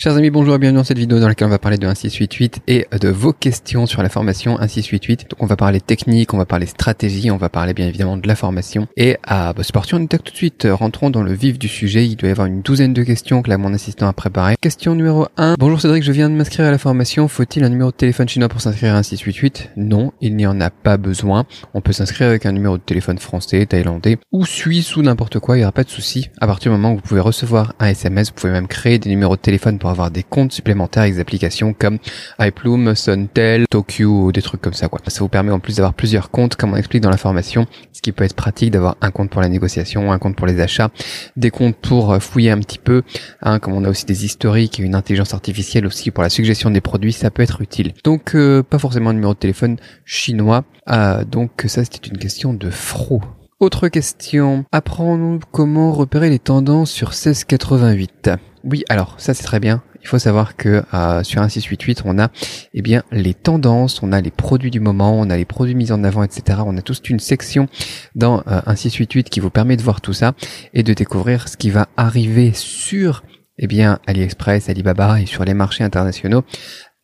Chers amis, bonjour et bienvenue dans cette vidéo dans laquelle on va parler de 1688 et de vos questions sur la formation 1688. Donc on va parler technique, on va parler stratégie, on va parler bien évidemment de la formation. Et à bah, c'est parti, on attaque tout de suite. Rentrons dans le vif du sujet. Il doit y avoir une douzaine de questions que là mon assistant a préparées. Question numéro 1. Bonjour Cédric, je viens de m'inscrire à la formation. Faut-il un numéro de téléphone chinois pour s'inscrire à 1688 Non, il n'y en a pas besoin. On peut s'inscrire avec un numéro de téléphone français, thaïlandais ou suisse ou n'importe quoi. Il n'y aura pas de souci. À partir du moment où vous pouvez recevoir un SMS, vous pouvez même créer des numéros de téléphone pour avoir des comptes supplémentaires avec des applications comme iPlume, Suntel, Tokyo ou des trucs comme ça quoi. Ça vous permet en plus d'avoir plusieurs comptes comme on explique dans la formation, ce qui peut être pratique d'avoir un compte pour la négociation, un compte pour les achats, des comptes pour euh, fouiller un petit peu, hein, comme on a aussi des historiques et une intelligence artificielle aussi pour la suggestion des produits, ça peut être utile. Donc euh, pas forcément un numéro de téléphone chinois, euh, donc ça c'était une question de fro. Autre question. Apprends-nous comment repérer les tendances sur 1688. Oui, alors ça c'est très bien. Il faut savoir que euh, sur un 688, on a eh bien les tendances, on a les produits du moment, on a les produits mis en avant, etc. On a toute une section dans euh, un 688 qui vous permet de voir tout ça et de découvrir ce qui va arriver sur eh bien AliExpress, Alibaba et sur les marchés internationaux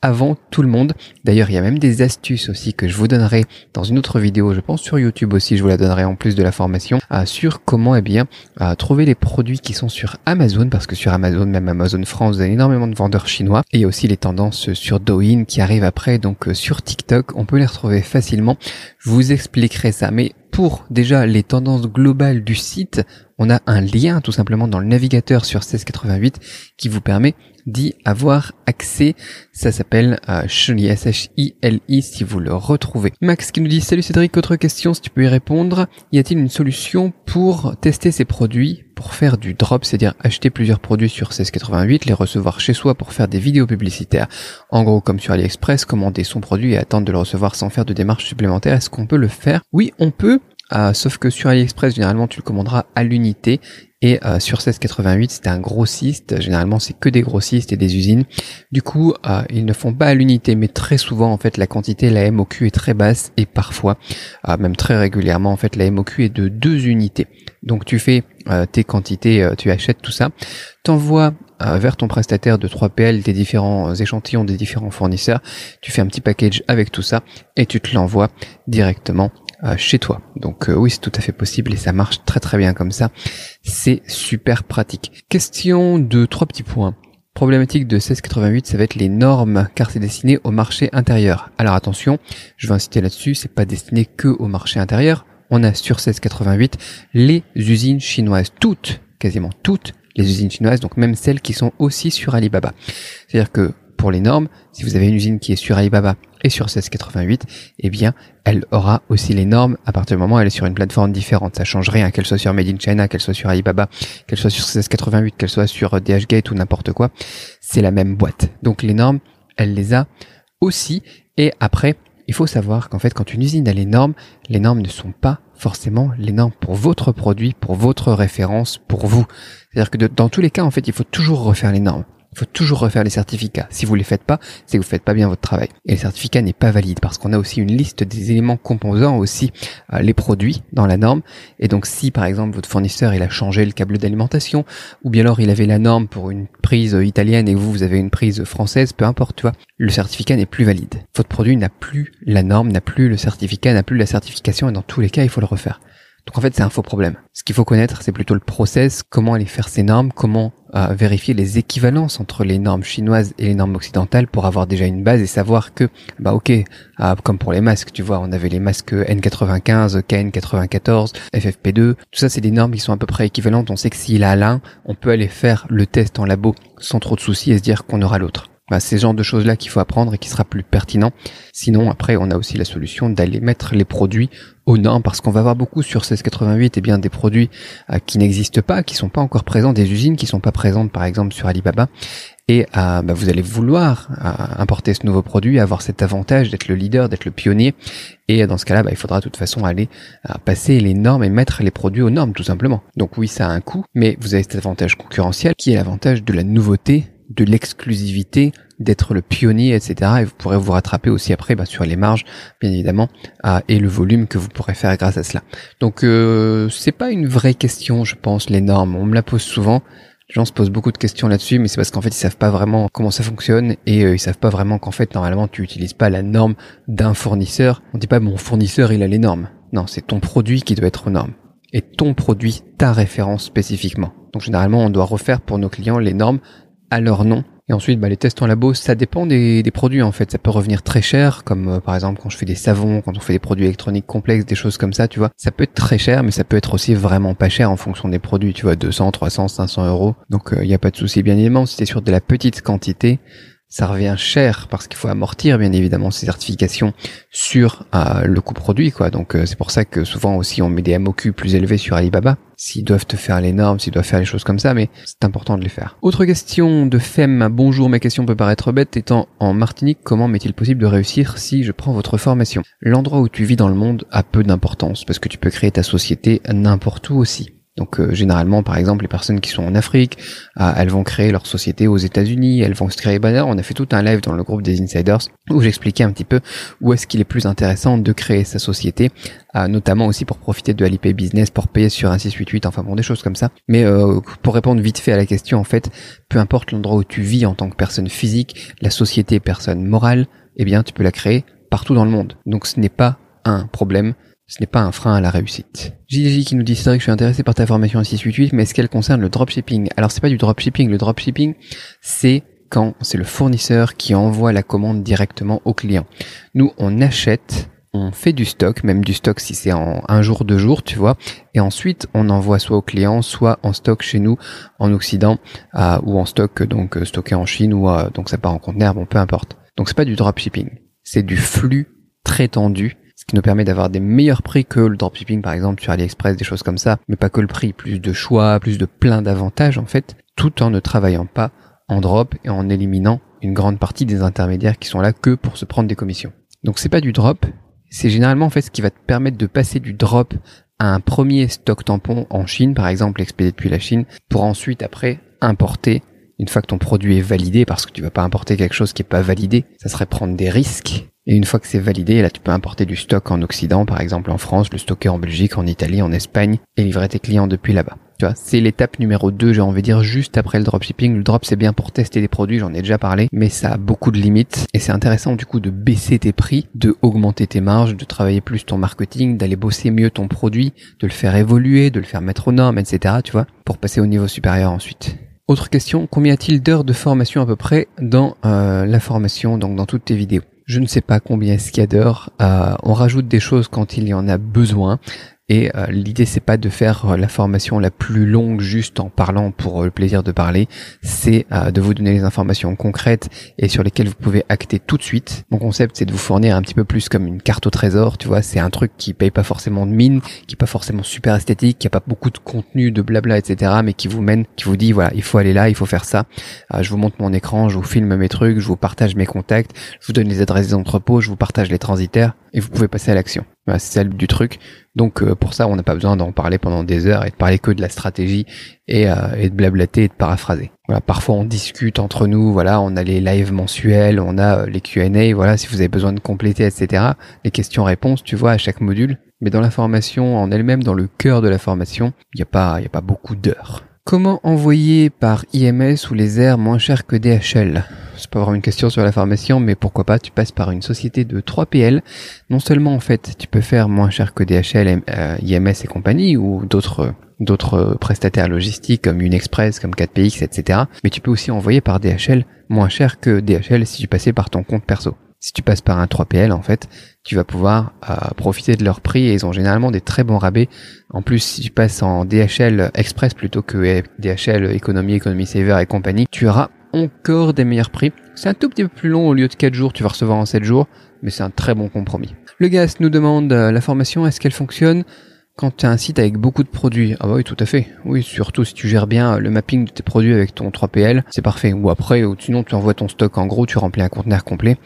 avant tout le monde. D'ailleurs, il y a même des astuces aussi que je vous donnerai dans une autre vidéo, je pense sur YouTube aussi, je vous la donnerai en plus de la formation, euh, sur comment eh bien euh, trouver les produits qui sont sur Amazon, parce que sur Amazon, même Amazon France, vous avez énormément de vendeurs chinois, et aussi les tendances sur Douyin qui arrivent après, donc euh, sur TikTok, on peut les retrouver facilement. Je vous expliquerai ça, mais pour déjà les tendances globales du site, on a un lien tout simplement dans le navigateur sur 1688 qui vous permet d'y avoir accès. Ça s'appelle euh, S-H-I-L-I si vous le retrouvez. Max qui nous dit Salut Cédric, autre question si tu peux y répondre. Y a-t-il une solution pour tester ces produits pour faire du drop, c'est-à-dire acheter plusieurs produits sur 1688, les recevoir chez soi pour faire des vidéos publicitaires? En gros, comme sur AliExpress, commander son produit et attendre de le recevoir sans faire de démarches supplémentaires. Est-ce qu'on peut le faire? Oui, on peut. Euh, sauf que sur AliExpress, généralement, tu le commanderas à l'unité et euh, sur 1688, c'était un grossiste. Généralement, c'est que des grossistes et des usines. Du coup, euh, ils ne font pas à l'unité, mais très souvent, en fait, la quantité, la MOQ est très basse et parfois, même très régulièrement, en fait, la MOQ est de deux unités. Donc, tu fais tes quantités, tu achètes tout ça, t'envoies vers ton prestataire de 3PL des différents échantillons des différents fournisseurs. Tu fais un petit package avec tout ça et tu te l'envoies directement chez toi. Donc oui, c'est tout à fait possible et ça marche très très bien comme ça. C'est super pratique. Question de trois petits points. Problématique de 1688, ça va être les normes, car c'est destiné au marché intérieur. Alors attention, je vais inciter là-dessus, c'est pas destiné que au marché intérieur. On a sur 1688 les usines chinoises, toutes, quasiment toutes les usines chinoises, donc même celles qui sont aussi sur Alibaba. C'est-à-dire que pour les normes, si vous avez une usine qui est sur Alibaba et sur 1688, eh bien, elle aura aussi les normes à partir du moment où elle est sur une plateforme différente. Ça change rien, qu'elle soit sur Made in China, qu'elle soit sur Alibaba, qu'elle soit sur 1688, qu'elle soit sur DHgate ou n'importe quoi. C'est la même boîte. Donc les normes, elle les a aussi. Et après, il faut savoir qu'en fait, quand une usine a les normes, les normes ne sont pas forcément les normes pour votre produit, pour votre référence, pour vous. C'est-à-dire que dans tous les cas, en fait, il faut toujours refaire les normes. Il faut toujours refaire les certificats. Si vous les faites pas, c'est que vous faites pas bien votre travail. Et le certificat n'est pas valide parce qu'on a aussi une liste des éléments composants aussi euh, les produits dans la norme. Et donc si par exemple votre fournisseur il a changé le câble d'alimentation ou bien alors il avait la norme pour une prise italienne et vous vous avez une prise française, peu importe, tu le certificat n'est plus valide. Votre produit n'a plus la norme, n'a plus le certificat, n'a plus la certification et dans tous les cas il faut le refaire. Donc en fait, c'est un faux problème. Ce qu'il faut connaître, c'est plutôt le process, comment aller faire ces normes, comment euh, vérifier les équivalences entre les normes chinoises et les normes occidentales pour avoir déjà une base et savoir que, bah ok, ah, comme pour les masques, tu vois, on avait les masques N95, KN94, FFP2, tout ça c'est des normes qui sont à peu près équivalentes. On sait que s'il a l'un, on peut aller faire le test en labo sans trop de soucis et se dire qu'on aura l'autre. Bah, c'est ce genre de choses-là qu'il faut apprendre et qui sera plus pertinent. Sinon, après, on a aussi la solution d'aller mettre les produits aux normes parce qu'on va avoir beaucoup sur 1688 et bien des produits euh, qui n'existent pas, qui sont pas encore présents, des usines qui sont pas présentes par exemple sur Alibaba. Et euh, bah, vous allez vouloir euh, importer ce nouveau produit, avoir cet avantage d'être le leader, d'être le pionnier. Et dans ce cas-là, bah, il faudra de toute façon aller passer les normes et mettre les produits aux normes tout simplement. Donc oui, ça a un coût, mais vous avez cet avantage concurrentiel qui est l'avantage de la nouveauté de l'exclusivité, d'être le pionnier, etc. Et vous pourrez vous rattraper aussi après bah, sur les marges, bien évidemment, et le volume que vous pourrez faire grâce à cela. Donc euh, c'est pas une vraie question, je pense, les normes. On me la pose souvent. Les gens se posent beaucoup de questions là-dessus, mais c'est parce qu'en fait ils savent pas vraiment comment ça fonctionne et euh, ils savent pas vraiment qu'en fait normalement tu utilises pas la norme d'un fournisseur. On dit pas mon fournisseur il a les normes. Non, c'est ton produit qui doit être aux normes. Et ton produit, ta référence spécifiquement. Donc généralement on doit refaire pour nos clients les normes à leur nom et ensuite, bah, les tests en labo, ça dépend des, produits en fait. Ça peut revenir très cher, comme euh, par exemple quand je fais des savons, quand on fait des produits électroniques complexes, des choses comme ça, tu vois. Ça peut être très cher, mais ça peut être aussi vraiment pas cher en fonction des produits, tu vois, 200, 300, 500 euros. Donc il euh, n'y a pas de souci. Bien évidemment, si c'est sur de la petite quantité, ça revient cher parce qu'il faut amortir bien évidemment ces certifications sur euh, le coût produit quoi. Donc euh, c'est pour ça que souvent aussi on met des MOQ plus élevés sur Alibaba s'ils doivent te faire les normes, s'ils doivent faire les choses comme ça, mais c'est important de les faire. Autre question de Fem, bonjour, ma question peut paraître bête, étant en Martinique, comment m'est-il possible de réussir si je prends votre formation? L'endroit où tu vis dans le monde a peu d'importance, parce que tu peux créer ta société n'importe où aussi. Donc euh, généralement, par exemple, les personnes qui sont en Afrique, euh, elles vont créer leur société aux États-Unis, elles vont se créer. Bah, on a fait tout un live dans le groupe des insiders où j'expliquais un petit peu où est-ce qu'il est plus intéressant de créer sa société, euh, notamment aussi pour profiter de Alipay Business, pour payer sur un 688, enfin bon, des choses comme ça. Mais pour répondre vite fait à la question, en fait, peu importe l'endroit où tu vis en tant que personne physique, la société personne morale, eh bien, tu peux la créer partout dans le monde. Donc ce n'est pas un problème ce n'est pas un frein à la réussite. JJ qui nous dit que je suis intéressé par ta formation en 688, mais est-ce qu'elle concerne le dropshipping? Alors c'est pas du dropshipping, le dropshipping c'est quand c'est le fournisseur qui envoie la commande directement au client. Nous on achète, on fait du stock, même du stock si c'est en un jour, deux jours, tu vois, et ensuite on envoie soit au client, soit en stock chez nous en Occident, ou en stock donc euh, stocké en Chine, ou donc ça part en conteneur, bon peu importe. Donc c'est pas du dropshipping, c'est du flux très tendu ce qui nous permet d'avoir des meilleurs prix que le dropshipping par exemple sur AliExpress, des choses comme ça, mais pas que le prix, plus de choix, plus de plein d'avantages en fait, tout en ne travaillant pas en drop et en éliminant une grande partie des intermédiaires qui sont là que pour se prendre des commissions. Donc c'est pas du drop, c'est généralement en fait ce qui va te permettre de passer du drop à un premier stock tampon en Chine par exemple expédié depuis la Chine pour ensuite après importer une fois que ton produit est validé parce que tu vas pas importer quelque chose qui est pas validé, ça serait prendre des risques et une fois que c'est validé, là, tu peux importer du stock en Occident, par exemple en France, le stocker en Belgique, en Italie, en Espagne, et livrer tes clients depuis là-bas. Tu vois, c'est l'étape numéro 2, j'ai envie de dire, juste après le dropshipping. Le drop, c'est bien pour tester des produits, j'en ai déjà parlé, mais ça a beaucoup de limites. Et c'est intéressant, du coup, de baisser tes prix, de augmenter tes marges, de travailler plus ton marketing, d'aller bosser mieux ton produit, de le faire évoluer, de le faire mettre aux normes, etc., tu vois, pour passer au niveau supérieur ensuite. Autre question, combien y a-t-il d'heures de formation à peu près dans euh, la formation, donc dans toutes tes vidéos? Je ne sais pas combien est-ce. Euh, on rajoute des choses quand il y en a besoin. Et euh, l'idée c'est pas de faire euh, la formation la plus longue juste en parlant pour euh, le plaisir de parler, c'est de vous donner les informations concrètes et sur lesquelles vous pouvez acter tout de suite. Mon concept c'est de vous fournir un petit peu plus comme une carte au trésor, tu vois, c'est un truc qui paye pas forcément de mine, qui est pas forcément super esthétique, qui a pas beaucoup de contenu, de blabla, etc. mais qui vous mène, qui vous dit voilà, il faut aller là, il faut faire ça. je vous montre mon écran, je vous filme mes trucs, je vous partage mes contacts, je vous donne les adresses des entrepôts, je vous partage les transitaires et vous pouvez passer à l'action. C'est celle du truc. Donc euh, pour ça, on n'a pas besoin d'en parler pendant des heures et de parler que de la stratégie et, euh, et, de blablater et de paraphraser. Voilà, parfois on discute entre nous, voilà, on a les lives mensuels, on a euh, les Q&A, voilà, si vous avez besoin de compléter, etc. Les questions-réponses, tu vois, à chaque module. Mais dans la formation en elle-même, dans le cœur de la formation, il n'y a pas, il a pas beaucoup d'heures. Comment envoyer par IMS ou les airs moins cher que DHL C'est pas vraiment une question sur la formation, mais pourquoi pas, tu passes par une société de 3PL. Non seulement, en fait, tu peux faire moins cher que DHL, euh, IMS et compagnie, ou d'autres d'autres prestataires logistiques comme Unexpress, comme 4PX, etc. Mais tu peux aussi envoyer par DHL moins cher que DHL si tu passais par ton compte perso si tu passes par un 3PL, en fait, tu vas pouvoir euh, profiter de leur prix et ils ont généralement des très bons rabais. En plus, si tu passes en DHL Express plutôt que DHL Economy, Economy Saver et compagnie, tu auras encore des meilleurs prix. C'est un tout petit peu plus long au lieu de 4 jours, tu vas recevoir en 7 jours, mais c'est un très bon compromis. Le gaz nous demande euh, la formation, est-ce qu'elle fonctionne? Quand tu as un site avec beaucoup de produits, ah bah oui, tout à fait. Oui, surtout si tu gères bien le mapping de tes produits avec ton 3PL, c'est parfait. Ou après, ou sinon tu envoies ton stock en gros, tu remplis un conteneur complet.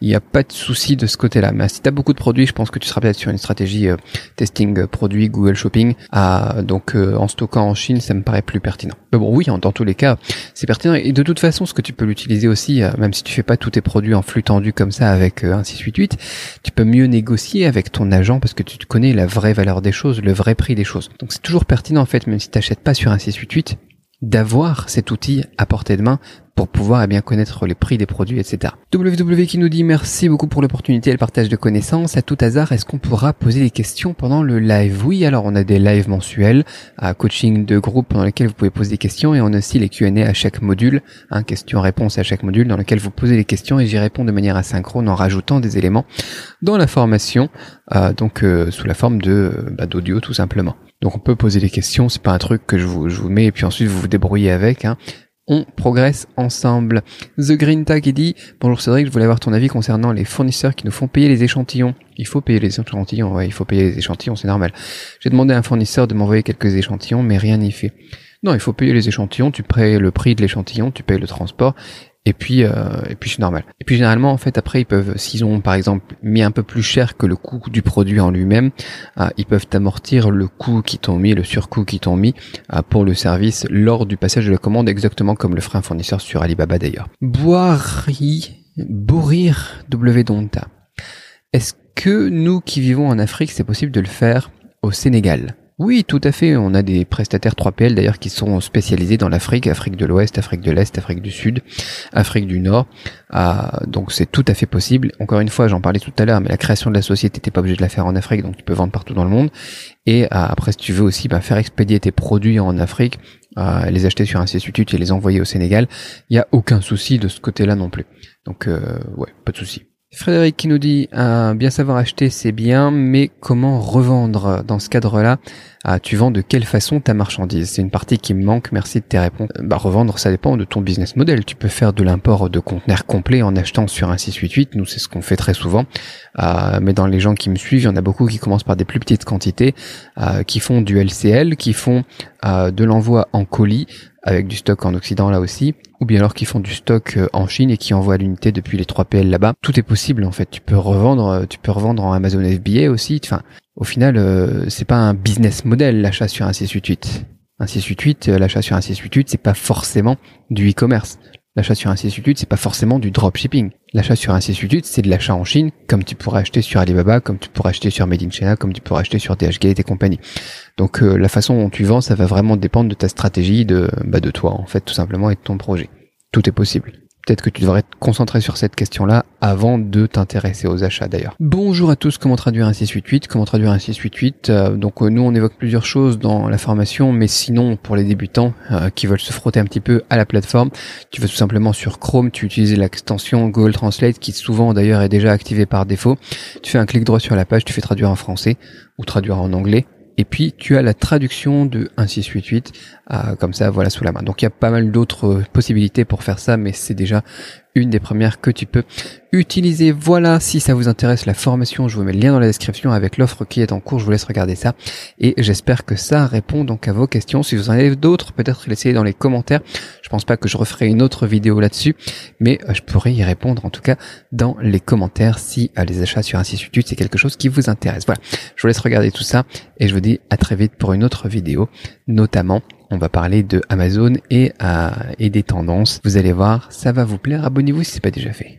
Il n'y a pas de souci de ce côté-là. Mais si tu as beaucoup de produits, je pense que tu seras peut-être sur une stratégie euh, testing euh, produits Google Shopping. Ah, donc euh, en stockant en Chine, ça me paraît plus pertinent. Mais bon, oui, dans tous les cas, c'est pertinent. Et de toute façon, ce que tu peux l'utiliser aussi, même si tu fais pas tous tes produits en flux tendu comme ça avec un 688, tu peux mieux négocier avec ton agent parce que tu connais la vraie valeur des choses le vrai prix des choses. Donc c'est toujours pertinent en fait, même si tu n'achètes pas sur un 688, d'avoir cet outil à portée de main pour pouvoir eh bien connaître les prix des produits, etc. WW qui nous dit merci beaucoup pour l'opportunité et le partage de connaissances. À tout hasard, est-ce qu'on pourra poser des questions pendant le live? Oui, alors on a des lives mensuels, à coaching de groupe pendant lesquels vous pouvez poser des questions et on a aussi les Q&A à chaque module, hein, question-réponse à chaque module dans lequel vous posez des questions et j'y réponds de manière asynchrone en rajoutant des éléments dans la formation, euh, donc euh, sous la forme de bah, d'audio tout simplement. Donc on peut poser des questions, c'est pas un truc que je vous, je vous mets et puis ensuite vous vous débrouillez avec. Hein on progresse ensemble. The Green Tag dit Bonjour Cédric, je voulais avoir ton avis concernant les fournisseurs qui nous font payer les échantillons. Il faut payer les échantillons, ouais, il faut payer les échantillons, c'est normal. J'ai demandé à un fournisseur de m'envoyer quelques échantillons, mais rien n'y fait. Non, il faut payer les échantillons, tu payes le prix de l'échantillon, tu payes le transport, et puis, euh, et puis c'est normal. Et puis généralement, en fait, après, ils peuvent, s'ils ont par exemple mis un peu plus cher que le coût du produit en lui-même, euh, ils peuvent amortir le coût qu'ils t'ont mis, le surcoût qu'ils t'ont mis euh, pour le service lors du passage de la commande, exactement comme le ferait un fournisseur sur Alibaba d'ailleurs. Boiri, Borir W Donta. Est-ce que nous qui vivons en Afrique, c'est possible de le faire au Sénégal? Oui, tout à fait. On a des prestataires 3PL d'ailleurs qui sont spécialisés dans l'Afrique, Afrique de l'Ouest, Afrique de l'Est, Afrique du Sud, Afrique du Nord. Ah, donc c'est tout à fait possible. Encore une fois, j'en parlais tout à l'heure, mais la création de la société, t'es pas obligé de la faire en Afrique, donc tu peux vendre partout dans le monde. Et ah, après, si tu veux aussi bah, faire expédier tes produits en Afrique, ah, les acheter sur un site et les envoyer au Sénégal, il y a aucun souci de ce côté-là non plus. Donc euh, ouais, pas de souci. Frédéric qui nous dit euh, bien savoir acheter c'est bien, mais comment revendre dans ce cadre-là? Ah, Tu vends de quelle façon ta marchandise? C'est une partie qui me manque. Merci de tes réponses. Bah revendre, ça dépend de ton business model. Tu peux faire de l'import de conteneurs complets en achetant sur un 688. Nous c'est ce qu'on fait très souvent. Euh, mais dans les gens qui me suivent, il y en a beaucoup qui commencent par des plus petites quantités, euh, qui font du LCL, qui font de l'envoi en colis avec du stock en Occident là aussi, ou bien alors qui font du stock euh, en Chine et qui envoient l'unité depuis les 3PL là-bas. Tout est possible en fait. Tu peux revendre, euh, tu peux revendre en Amazon FBA aussi. Enfin, au final, euh, c'est pas un business model l'achat sur un 688. Un 688, l'achat sur un 688, c'est pas forcément du e-commerce. L'achat sur 688, c'est pas forcément du dropshipping. L'achat sur 688, c'est de l'achat en Chine, comme tu pourrais acheter sur Alibaba, comme tu pourrais acheter sur Made in China, comme tu pourrais acheter sur DHgate et compagnie. Donc euh, la façon dont tu vends, ça va vraiment dépendre de ta stratégie, de, bah, de toi en fait, tout simplement, et de ton projet. Tout est possible. Peut-être que tu devrais te concentrer sur cette question-là avant de t'intéresser aux achats d'ailleurs. Bonjour à tous, comment traduire un 688 Comment traduire un 688 euh, Donc euh, nous on évoque plusieurs choses dans la formation, mais sinon pour les débutants euh, qui veulent se frotter un petit peu à la plateforme, tu vas tout simplement sur Chrome, tu utilises l'extension Google Translate qui souvent d'ailleurs est déjà activée par défaut. Tu fais un clic droit sur la page, tu fais traduire en français ou traduire en anglais et puis tu as la traduction de 1688 euh, comme ça voilà sous la main. Donc il y a pas mal d'autres possibilités pour faire ça mais c'est déjà une des premières que tu peux utiliser. Voilà, si ça vous intéresse la formation, je vous mets le lien dans la description avec l'offre qui est en cours, je vous laisse regarder ça. Et j'espère que ça répond donc à vos questions. Si vous en avez d'autres, peut-être laissez-les dans les commentaires. Je pense pas que je referai une autre vidéo là-dessus, mais euh, je pourrais y répondre en tout cas dans les commentaires si euh, les achats sur YouTube c'est quelque chose qui vous intéresse. Voilà, je vous laisse regarder tout ça et je vous dis à très vite pour une autre vidéo, notamment on va parler de Amazon et, euh, et des tendances. Vous allez voir, ça va vous plaire. Abonnez-vous si c'est pas déjà fait.